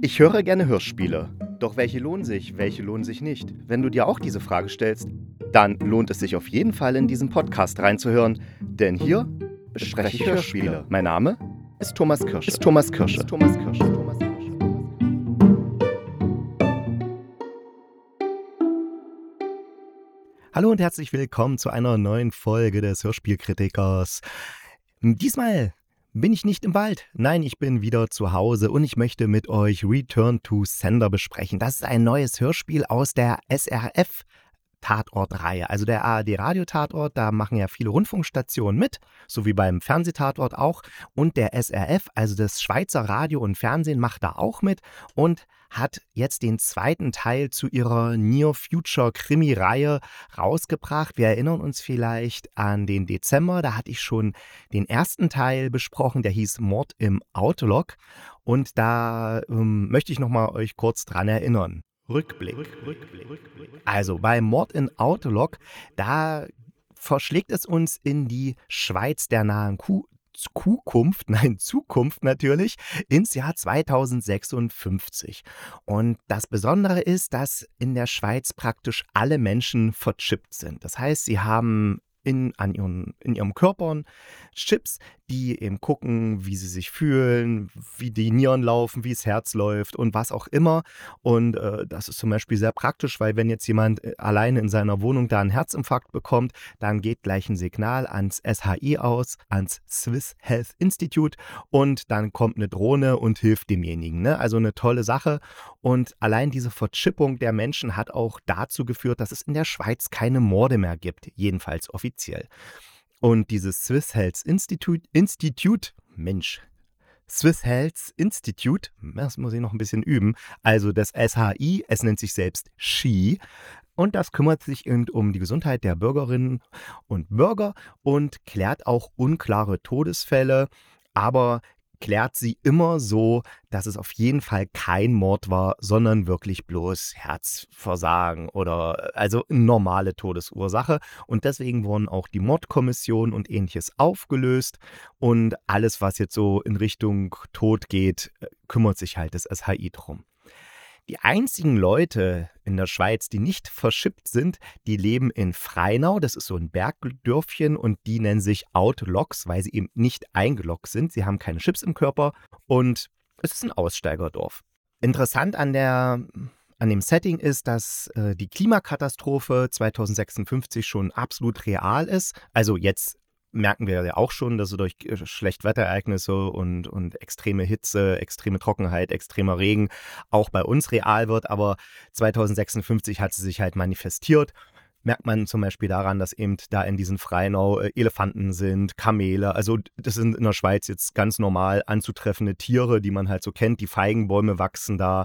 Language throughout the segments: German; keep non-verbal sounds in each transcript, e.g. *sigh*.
Ich höre gerne Hörspiele. Doch welche lohnen sich, welche lohnen sich nicht? Wenn du dir auch diese Frage stellst, dann lohnt es sich auf jeden Fall in diesen Podcast reinzuhören, denn hier bespreche ich Hörspiele. Mein Name ist Thomas Kirsche. Ist Thomas Kirsche. Ist Thomas Kirsche. Thomas Kirsche. Hallo und herzlich willkommen zu einer neuen Folge des Hörspielkritikers. Diesmal bin ich nicht im Wald. Nein, ich bin wieder zu Hause und ich möchte mit euch Return to Sender besprechen. Das ist ein neues Hörspiel aus der SRF Tatortreihe. Also der ARD Radio-Tatort, da machen ja viele Rundfunkstationen mit, so wie beim Fernsehtatort auch. Und der SRF, also das Schweizer Radio und Fernsehen, macht da auch mit und hat jetzt den zweiten Teil zu ihrer Near Future Krimi-Reihe rausgebracht. Wir erinnern uns vielleicht an den Dezember, da hatte ich schon den ersten Teil besprochen, der hieß Mord im Autolog. Und da ähm, möchte ich nochmal euch kurz dran erinnern. Rückblick. Also bei Mord in Autolog, da verschlägt es uns in die Schweiz der nahen Kuh. Zukunft, *laughs* nein, Zukunft natürlich, ins Jahr 2056. Und das Besondere ist, dass in der Schweiz praktisch alle Menschen verchippt sind. Das heißt, sie haben in, an ihren, in ihrem Körper Chips, die eben gucken, wie sie sich fühlen, wie die Nieren laufen, wie das Herz läuft und was auch immer. Und äh, das ist zum Beispiel sehr praktisch, weil wenn jetzt jemand äh, alleine in seiner Wohnung da einen Herzinfarkt bekommt, dann geht gleich ein Signal ans SHI aus, ans Swiss Health Institute und dann kommt eine Drohne und hilft demjenigen. Ne? Also eine tolle Sache. Und allein diese Verchippung der Menschen hat auch dazu geführt, dass es in der Schweiz keine Morde mehr gibt, jedenfalls offiziell. Und dieses Swiss Health Institute, Institute, Mensch, Swiss Health Institute, das muss ich noch ein bisschen üben, also das SHI, es nennt sich selbst SHI. Und das kümmert sich eben um die Gesundheit der Bürgerinnen und Bürger und klärt auch unklare Todesfälle, aber klärt sie immer so, dass es auf jeden Fall kein Mord war, sondern wirklich bloß Herzversagen oder also normale Todesursache. Und deswegen wurden auch die Mordkommission und ähnliches aufgelöst. Und alles, was jetzt so in Richtung Tod geht, äh, kümmert sich halt das SHI drum. Die einzigen Leute in der Schweiz, die nicht verschippt sind, die leben in Freinau. Das ist so ein Bergdörfchen und die nennen sich Outlogs, weil sie eben nicht eingeloggt sind. Sie haben keine Chips im Körper und es ist ein Aussteigerdorf. Interessant an der an dem Setting ist, dass äh, die Klimakatastrophe 2056 schon absolut real ist. Also jetzt merken wir ja auch schon, dass durch äh, Schlechtwetterereignisse und, und extreme Hitze, extreme Trockenheit, extremer Regen auch bei uns real wird. Aber 2056 hat sie sich halt manifestiert merkt man zum Beispiel daran, dass eben da in diesen Freinau äh, Elefanten sind, Kamele. Also das sind in der Schweiz jetzt ganz normal anzutreffende Tiere, die man halt so kennt. Die Feigenbäume wachsen da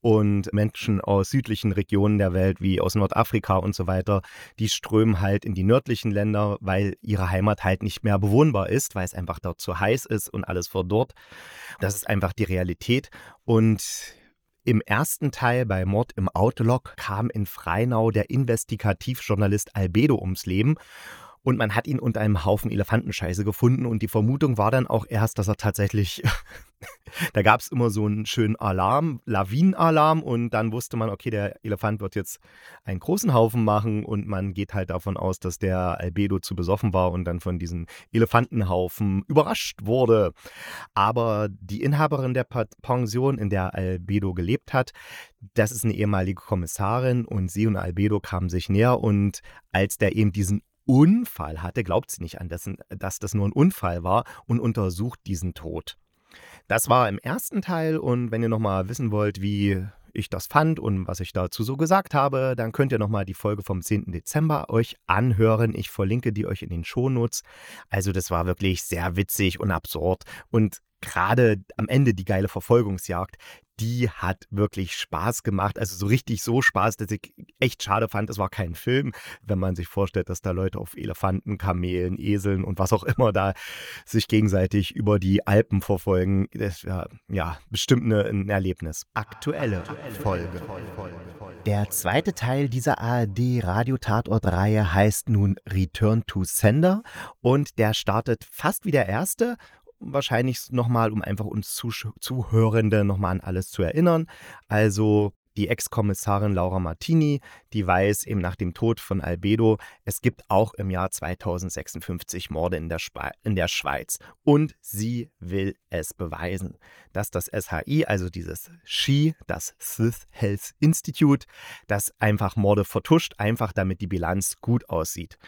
und Menschen aus südlichen Regionen der Welt wie aus Nordafrika und so weiter, die strömen halt in die nördlichen Länder, weil ihre Heimat halt nicht mehr bewohnbar ist, weil es einfach dort zu heiß ist und alles verdorrt. Das ist einfach die Realität und im ersten Teil bei Mord im Autolog kam in Freinau der Investigativjournalist Albedo ums Leben und man hat ihn unter einem Haufen Elefantenscheiße gefunden. Und die Vermutung war dann auch erst, dass er tatsächlich, *laughs* da gab es immer so einen schönen Alarm, Lawinenalarm. Und dann wusste man, okay, der Elefant wird jetzt einen großen Haufen machen. Und man geht halt davon aus, dass der Albedo zu besoffen war und dann von diesem Elefantenhaufen überrascht wurde. Aber die Inhaberin der Pension, in der Albedo gelebt hat, das ist eine ehemalige Kommissarin. Und sie und Albedo kamen sich näher. Und als der eben diesen Unfall hatte, glaubt sie nicht an, dass, dass das nur ein Unfall war und untersucht diesen Tod. Das war im ersten Teil und wenn ihr nochmal wissen wollt, wie ich das fand und was ich dazu so gesagt habe, dann könnt ihr nochmal die Folge vom 10. Dezember euch anhören. Ich verlinke die euch in den Shownotes. Also das war wirklich sehr witzig und absurd und gerade am Ende die geile Verfolgungsjagd, die hat wirklich Spaß gemacht. Also so richtig so Spaß, dass ich echt schade fand, es war kein Film, wenn man sich vorstellt, dass da Leute auf Elefanten, Kamelen, Eseln und was auch immer da sich gegenseitig über die Alpen verfolgen. Das wäre ja bestimmt eine, ein Erlebnis. Aktuelle Folge. Der zweite Teil dieser ARD-Radio-Tatort-Reihe heißt nun Return to Sender und der startet fast wie der erste wahrscheinlich nochmal, um einfach uns Zuhörende nochmal an alles zu erinnern. Also die Ex-Kommissarin Laura Martini, die weiß eben nach dem Tod von Albedo, es gibt auch im Jahr 2056 Morde in der, in der Schweiz. Und sie will es beweisen, dass das SHI, also dieses SHI, das Sith Health Institute, das einfach Morde vertuscht, einfach damit die Bilanz gut aussieht.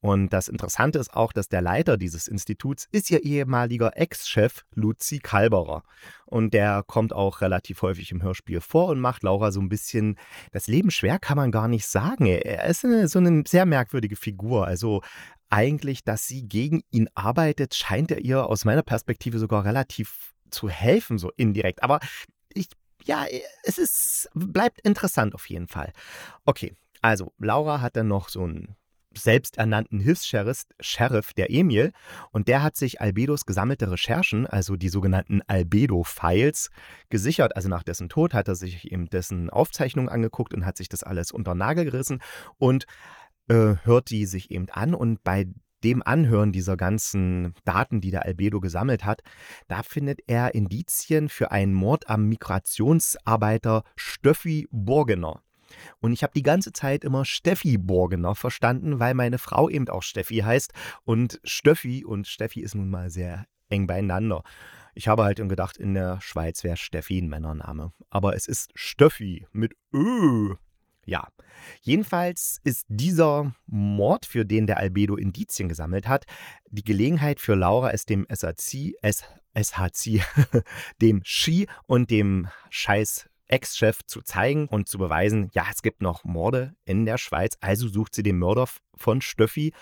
Und das Interessante ist auch, dass der Leiter dieses Instituts ist ihr ehemaliger Ex-Chef Luzi Kalberer. Und der kommt auch relativ häufig im Hörspiel vor und macht Laura so ein bisschen das Leben schwer, kann man gar nicht sagen. Er ist eine, so eine sehr merkwürdige Figur. Also eigentlich, dass sie gegen ihn arbeitet, scheint er ihr aus meiner Perspektive sogar relativ zu helfen, so indirekt. Aber ich, ja, es ist, bleibt interessant auf jeden Fall. Okay, also Laura hat dann noch so einen selbsternannten Hilfs-Sheriff, Sheriff, der Emil, und der hat sich Albedos gesammelte Recherchen, also die sogenannten Albedo-Files, gesichert. Also nach dessen Tod hat er sich eben dessen Aufzeichnungen angeguckt und hat sich das alles unter den Nagel gerissen und äh, hört die sich eben an. Und bei dem Anhören dieser ganzen Daten, die der Albedo gesammelt hat, da findet er Indizien für einen Mord am Migrationsarbeiter Stöffi Borgener. Und ich habe die ganze Zeit immer Steffi Borgener verstanden, weil meine Frau eben auch Steffi heißt. Und Stöffi und Steffi ist nun mal sehr eng beieinander. Ich habe halt gedacht, in der Schweiz wäre Steffi ein Männername. Aber es ist Stöffi mit Ö. Ja, jedenfalls ist dieser Mord, für den der Albedo Indizien gesammelt hat, die Gelegenheit für Laura, es dem SHC, SHC *laughs* dem Ski und dem Scheiß Ex-Chef zu zeigen und zu beweisen, ja, es gibt noch Morde in der Schweiz. Also sucht sie den Mörder von Stöffi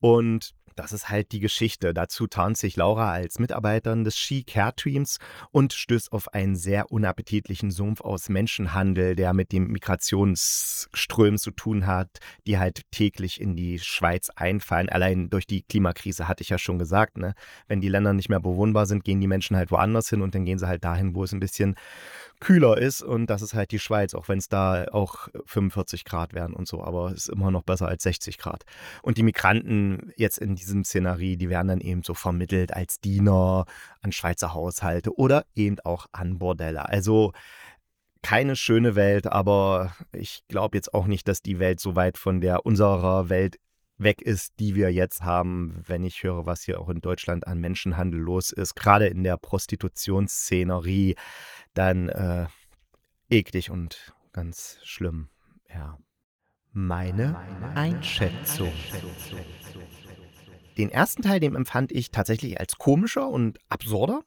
und das ist halt die Geschichte. Dazu tarnt sich Laura als Mitarbeiterin des Ski-Care-Teams und stößt auf einen sehr unappetitlichen Sumpf aus Menschenhandel, der mit dem Migrationsströmen zu tun hat, die halt täglich in die Schweiz einfallen. Allein durch die Klimakrise hatte ich ja schon gesagt, ne? wenn die Länder nicht mehr bewohnbar sind, gehen die Menschen halt woanders hin und dann gehen sie halt dahin, wo es ein bisschen kühler ist und das ist halt die Schweiz, auch wenn es da auch 45 Grad wären und so, aber es ist immer noch besser als 60 Grad. Und die Migranten jetzt in diesem Szenario, die werden dann eben so vermittelt als Diener an Schweizer Haushalte oder eben auch an Bordelle. Also keine schöne Welt, aber ich glaube jetzt auch nicht, dass die Welt so weit von der unserer Welt weg ist, die wir jetzt haben, wenn ich höre, was hier auch in Deutschland an Menschenhandel los ist, gerade in der Prostitutionsszenerie dann äh, eklig und ganz schlimm. Ja. Meine Einschätzung. Den ersten Teil, den empfand ich tatsächlich als komischer und absurder.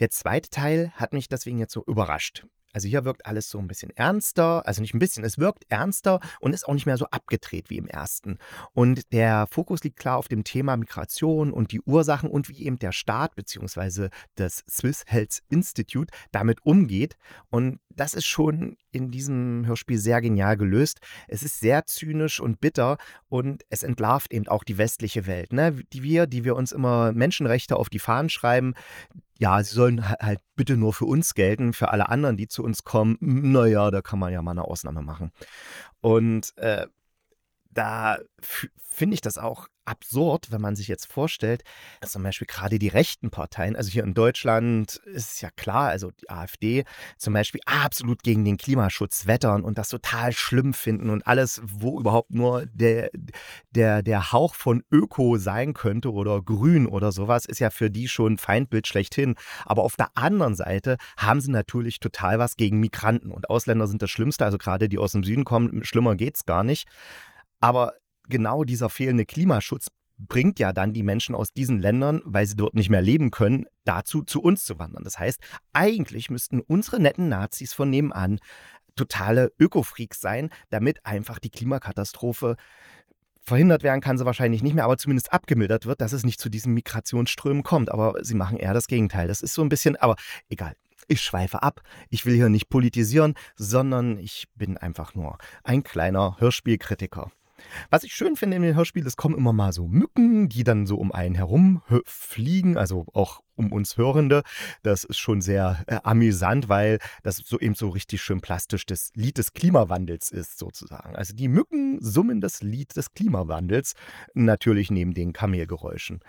Der zweite Teil hat mich deswegen jetzt so überrascht. Also hier wirkt alles so ein bisschen ernster, also nicht ein bisschen, es wirkt ernster und ist auch nicht mehr so abgedreht wie im ersten. Und der Fokus liegt klar auf dem Thema Migration und die Ursachen und wie eben der Staat bzw. das Swiss Health Institute damit umgeht. Und das ist schon in diesem Hörspiel sehr genial gelöst. Es ist sehr zynisch und bitter und es entlarvt eben auch die westliche Welt. Ne? Die wir, die wir uns immer Menschenrechte auf die Fahnen schreiben, ja, sie sollen halt bitte nur für uns gelten, für alle anderen, die zu uns kommen, naja, da kann man ja mal eine Ausnahme machen. Und äh, da finde ich das auch absurd, wenn man sich jetzt vorstellt, dass zum Beispiel gerade die rechten Parteien, also hier in Deutschland ist es ja klar, also die AfD zum Beispiel absolut gegen den Klimaschutz wettern und das total schlimm finden und alles, wo überhaupt nur der, der, der Hauch von Öko sein könnte oder Grün oder sowas, ist ja für die schon Feindbild schlechthin. Aber auf der anderen Seite haben sie natürlich total was gegen Migranten und Ausländer sind das Schlimmste, also gerade die aus dem Süden kommen, schlimmer geht es gar nicht. Aber genau dieser fehlende Klimaschutz bringt ja dann die Menschen aus diesen Ländern, weil sie dort nicht mehr leben können, dazu, zu uns zu wandern. Das heißt, eigentlich müssten unsere netten Nazis von nebenan totale Ökofreaks sein, damit einfach die Klimakatastrophe verhindert werden kann sie wahrscheinlich nicht mehr, aber zumindest abgemildert wird, dass es nicht zu diesen Migrationsströmen kommt. Aber sie machen eher das Gegenteil. Das ist so ein bisschen, aber egal. Ich schweife ab. Ich will hier nicht politisieren, sondern ich bin einfach nur ein kleiner Hörspielkritiker. Was ich schön finde in den Hörspielen, es kommen immer mal so Mücken, die dann so um einen herum fliegen, also auch um uns Hörende. Das ist schon sehr äh, amüsant, weil das so eben so richtig schön plastisch das Lied des Klimawandels ist, sozusagen. Also die Mücken summen das Lied des Klimawandels, natürlich neben den Kamelgeräuschen.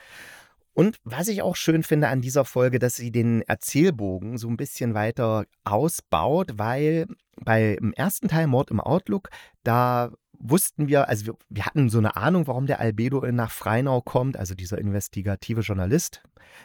Und was ich auch schön finde an dieser Folge, dass sie den Erzählbogen so ein bisschen weiter ausbaut, weil beim ersten Teil Mord im Outlook, da wussten wir, also wir, wir, hatten so eine Ahnung, warum der Albedo nach Freinau kommt, also dieser investigative Journalist.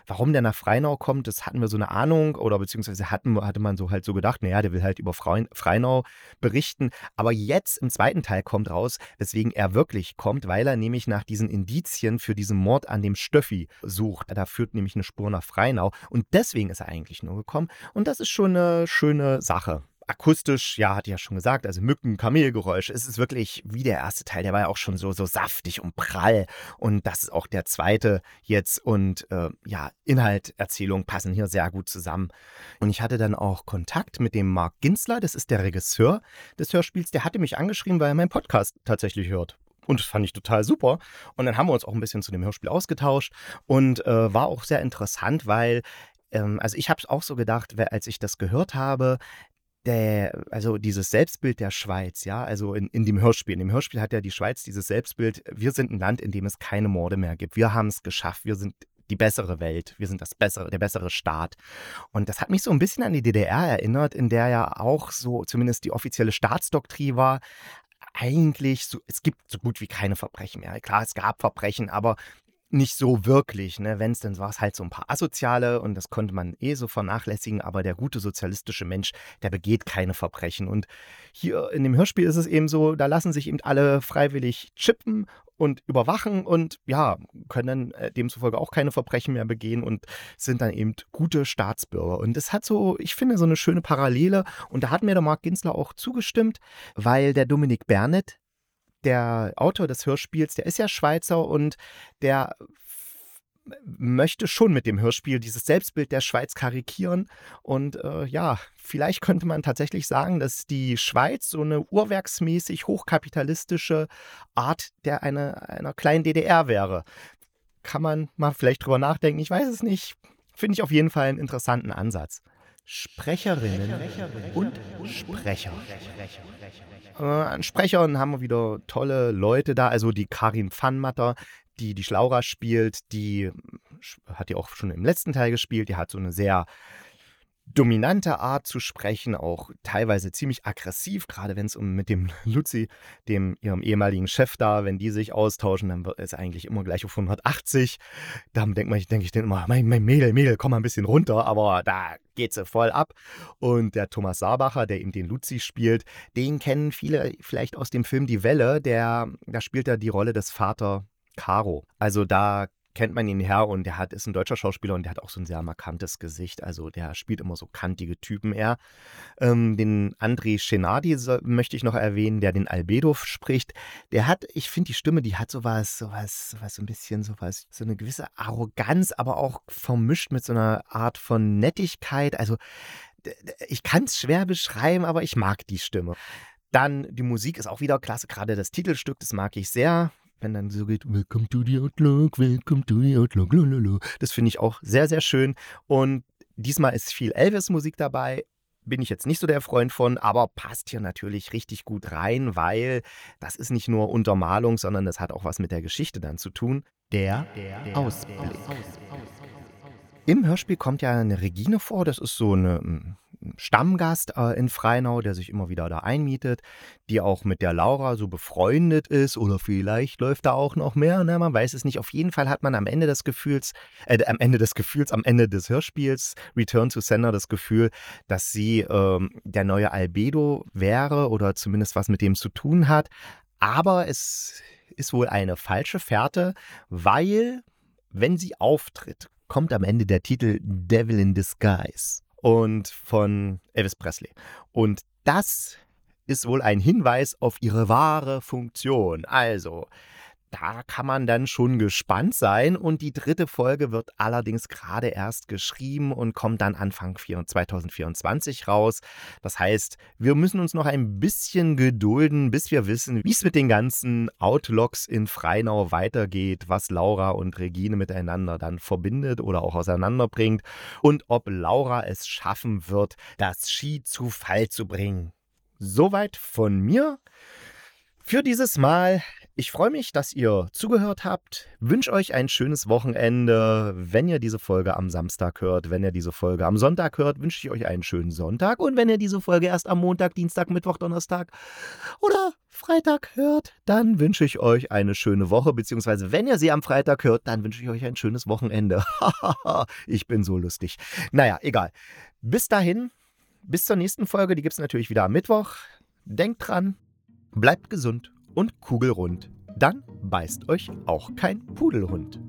Warum der nach Freinau kommt, das hatten wir so eine Ahnung oder beziehungsweise hatten, hatte man so halt so gedacht, naja, der will halt über Freinau berichten. Aber jetzt im zweiten Teil kommt raus, weswegen er wirklich kommt, weil er nämlich nach diesen Indizien für diesen Mord an dem Stöffi sucht. Da führt nämlich eine Spur nach Freinau und deswegen ist er eigentlich nur gekommen. Und das ist schon eine schöne Sache akustisch, ja, ich ja schon gesagt, also Mücken, Kamelgeräusch. Es ist wirklich wie der erste Teil, der war ja auch schon so, so saftig und prall. Und das ist auch der zweite jetzt. Und äh, ja, Inhalt, Erzählung passen hier sehr gut zusammen. Und ich hatte dann auch Kontakt mit dem Marc Ginsler, das ist der Regisseur des Hörspiels. Der hatte mich angeschrieben, weil er meinen Podcast tatsächlich hört. Und das fand ich total super. Und dann haben wir uns auch ein bisschen zu dem Hörspiel ausgetauscht und äh, war auch sehr interessant, weil ähm, also ich habe es auch so gedacht, als ich das gehört habe, der, also dieses Selbstbild der Schweiz, ja, also in, in dem Hörspiel. In dem Hörspiel hat ja die Schweiz dieses Selbstbild, wir sind ein Land, in dem es keine Morde mehr gibt. Wir haben es geschafft, wir sind die bessere Welt, wir sind das bessere, der bessere Staat. Und das hat mich so ein bisschen an die DDR erinnert, in der ja auch so zumindest die offizielle Staatsdoktrin war, eigentlich so, es gibt so gut wie keine Verbrechen mehr. Klar, es gab Verbrechen, aber nicht so wirklich. Ne? Wenn es dann war es halt so ein paar Asoziale und das konnte man eh so vernachlässigen, aber der gute sozialistische Mensch, der begeht keine Verbrechen. Und hier in dem Hörspiel ist es eben so, da lassen sich eben alle freiwillig chippen und überwachen und ja, können äh, demzufolge auch keine Verbrechen mehr begehen und sind dann eben gute Staatsbürger. Und das hat so, ich finde, so eine schöne Parallele. Und da hat mir der Marc Ginsler auch zugestimmt, weil der Dominik Bernet, der Autor des Hörspiels, der ist ja Schweizer und der möchte schon mit dem Hörspiel dieses Selbstbild der Schweiz karikieren. Und äh, ja, vielleicht könnte man tatsächlich sagen, dass die Schweiz so eine urwerksmäßig hochkapitalistische Art der eine, einer kleinen DDR wäre. Kann man mal vielleicht drüber nachdenken, ich weiß es nicht. Finde ich auf jeden Fall einen interessanten Ansatz. Sprecherinnen und Sprecher. Äh, an Sprechern haben wir wieder tolle Leute da. Also die Karin Pfannmatter, die die Schlaura spielt, die hat ja auch schon im letzten Teil gespielt. Die hat so eine sehr dominante Art zu sprechen, auch teilweise ziemlich aggressiv, gerade wenn es um mit dem *laughs* Luzi, dem ihrem ehemaligen Chef da, wenn die sich austauschen, dann wird es eigentlich immer gleich auf 180. Da denke ich, denke ich dann immer, mein, mein Mädel, Mädel, komm mal ein bisschen runter, aber da geht sie voll ab. Und der Thomas Saarbacher, der eben den Luzi spielt, den kennen viele vielleicht aus dem Film Die Welle, der, da spielt er die Rolle des Vater Caro. Also da kennt man ihn her und der hat, ist ein deutscher Schauspieler und der hat auch so ein sehr markantes Gesicht. Also der spielt immer so kantige Typen eher. Ähm, den André Schenardi möchte ich noch erwähnen, der den Albedo spricht. Der hat, ich finde die Stimme, die hat sowas, sowas, sowas so ein bisschen sowas, so eine gewisse Arroganz, aber auch vermischt mit so einer Art von Nettigkeit. Also ich kann es schwer beschreiben, aber ich mag die Stimme. Dann die Musik ist auch wieder klasse, gerade das Titelstück, das mag ich sehr wenn dann so geht, Welcome to the Outlook, Welcome to the Outlook, lololo. Das finde ich auch sehr, sehr schön. Und diesmal ist viel Elvis-Musik dabei. Bin ich jetzt nicht so der Freund von, aber passt hier natürlich richtig gut rein, weil das ist nicht nur Untermalung, sondern das hat auch was mit der Geschichte dann zu tun. Der, der Ausblick. Ausblick. Im Hörspiel kommt ja eine Regine vor, das ist so eine hm, Stammgast äh, in Freinau, der sich immer wieder da einmietet, die auch mit der Laura so befreundet ist oder vielleicht läuft da auch noch mehr, ne? man weiß es nicht. Auf jeden Fall hat man am Ende des Gefühls, äh, am Ende des Gefühls, am Ende des Hörspiels Return to Sender das Gefühl, dass sie ähm, der neue Albedo wäre oder zumindest was mit dem zu tun hat. Aber es ist wohl eine falsche Fährte, weil wenn sie auftritt, kommt am Ende der Titel Devil in Disguise und von Elvis Presley. Und das ist wohl ein Hinweis auf ihre wahre Funktion. Also, da kann man dann schon gespannt sein. Und die dritte Folge wird allerdings gerade erst geschrieben und kommt dann Anfang 2024 raus. Das heißt, wir müssen uns noch ein bisschen gedulden, bis wir wissen, wie es mit den ganzen Outlocks in Freinau weitergeht, was Laura und Regine miteinander dann verbindet oder auch auseinanderbringt und ob Laura es schaffen wird, das Ski zu Fall zu bringen. Soweit von mir. Für dieses Mal Ich freue mich, dass ihr zugehört habt. Wünsche euch ein schönes Wochenende. Wenn ihr diese Folge am Samstag hört, wenn ihr diese Folge am Sonntag hört, wünsche ich euch einen schönen Sonntag. Und wenn ihr diese Folge erst am Montag, Dienstag, Mittwoch, Donnerstag oder Freitag hört, dann wünsche ich euch eine schöne Woche. Beziehungsweise wenn ihr sie am Freitag hört, dann wünsche ich euch ein schönes Wochenende. *laughs* ich bin so lustig. Naja, egal. Bis dahin, bis zur nächsten Folge. Die gibt es natürlich wieder am Mittwoch. Denkt dran, bleibt gesund und kugelrund. Dann beißt euch auch kein Pudelhund.